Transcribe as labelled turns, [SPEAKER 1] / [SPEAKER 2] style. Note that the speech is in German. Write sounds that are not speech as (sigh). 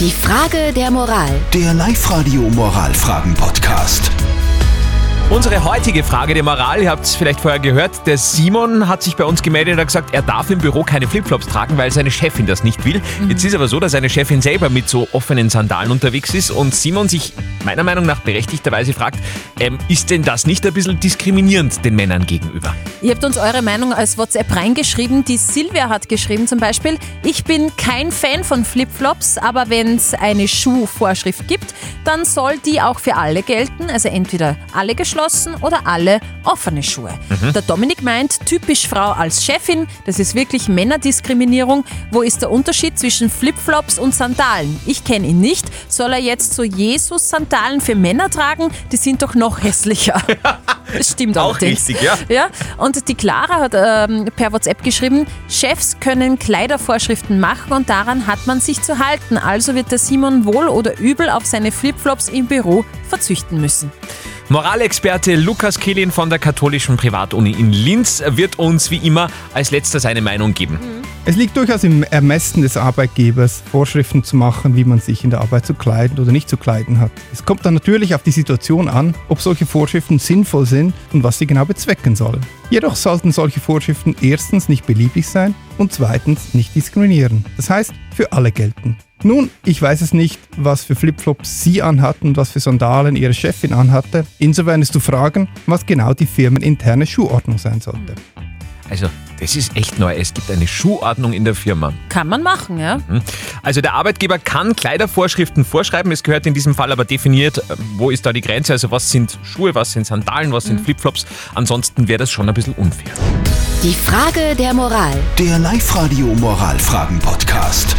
[SPEAKER 1] Die Frage der Moral.
[SPEAKER 2] Der Live-Radio Moralfragen-Podcast.
[SPEAKER 3] Unsere heutige Frage der Moral, ihr habt es vielleicht vorher gehört, der Simon hat sich bei uns gemeldet und hat gesagt, er darf im Büro keine Flipflops tragen, weil seine Chefin das nicht will. Jetzt ist aber so, dass seine Chefin selber mit so offenen Sandalen unterwegs ist und Simon sich meiner Meinung nach berechtigterweise fragt, ähm, ist denn das nicht ein bisschen diskriminierend den Männern gegenüber?
[SPEAKER 4] Ihr habt uns eure Meinung als WhatsApp reingeschrieben. Die Silvia hat geschrieben zum Beispiel, ich bin kein Fan von Flipflops, aber wenn es eine Schuhvorschrift gibt, dann soll die auch für alle gelten. Also entweder alle geschlossen oder alle offene Schuhe. Der Dominik meint, typisch Frau als Chefin, das ist wirklich Männerdiskriminierung. Wo ist der Unterschied zwischen Flipflops und Sandalen? Ich kenne ihn nicht. Soll er jetzt so Jesus-Sandalen für Männer tragen? Die sind doch noch hässlicher. (laughs) Das stimmt
[SPEAKER 3] Auch
[SPEAKER 4] allerdings.
[SPEAKER 3] richtig, ja.
[SPEAKER 4] Ja, und die Clara hat ähm, per WhatsApp geschrieben, Chefs können Kleidervorschriften machen und daran hat man sich zu halten. Also wird der Simon wohl oder übel auf seine Flipflops im Büro verzichten müssen.
[SPEAKER 3] Moralexperte Lukas Kehlin von der katholischen Privatuni in Linz wird uns wie immer als letzter seine Meinung geben.
[SPEAKER 5] Es liegt durchaus im Ermessen des Arbeitgebers, Vorschriften zu machen, wie man sich in der Arbeit zu kleiden oder nicht zu kleiden hat. Es kommt dann natürlich auf die Situation an, ob solche Vorschriften sinnvoll sind und was sie genau bezwecken sollen. Jedoch sollten solche Vorschriften erstens nicht beliebig sein und zweitens nicht diskriminieren. Das heißt, für alle gelten. Nun, ich weiß es nicht, was für Flipflops Sie anhatten und was für Sandalen Ihre Chefin anhatte. Insofern ist zu fragen, was genau die firmeninterne Schuhordnung sein sollte.
[SPEAKER 3] Also, das ist echt neu. Es gibt eine Schuhordnung in der Firma.
[SPEAKER 4] Kann man machen, ja?
[SPEAKER 3] Also der Arbeitgeber kann Kleidervorschriften vorschreiben. Es gehört in diesem Fall aber definiert, äh, wo ist da die Grenze. Also was sind Schuhe, was sind Sandalen, was sind Flipflops. Ansonsten wäre das schon ein bisschen unfair.
[SPEAKER 1] Die Frage der Moral.
[SPEAKER 2] Der Live-Radio Moralfragen-Podcast.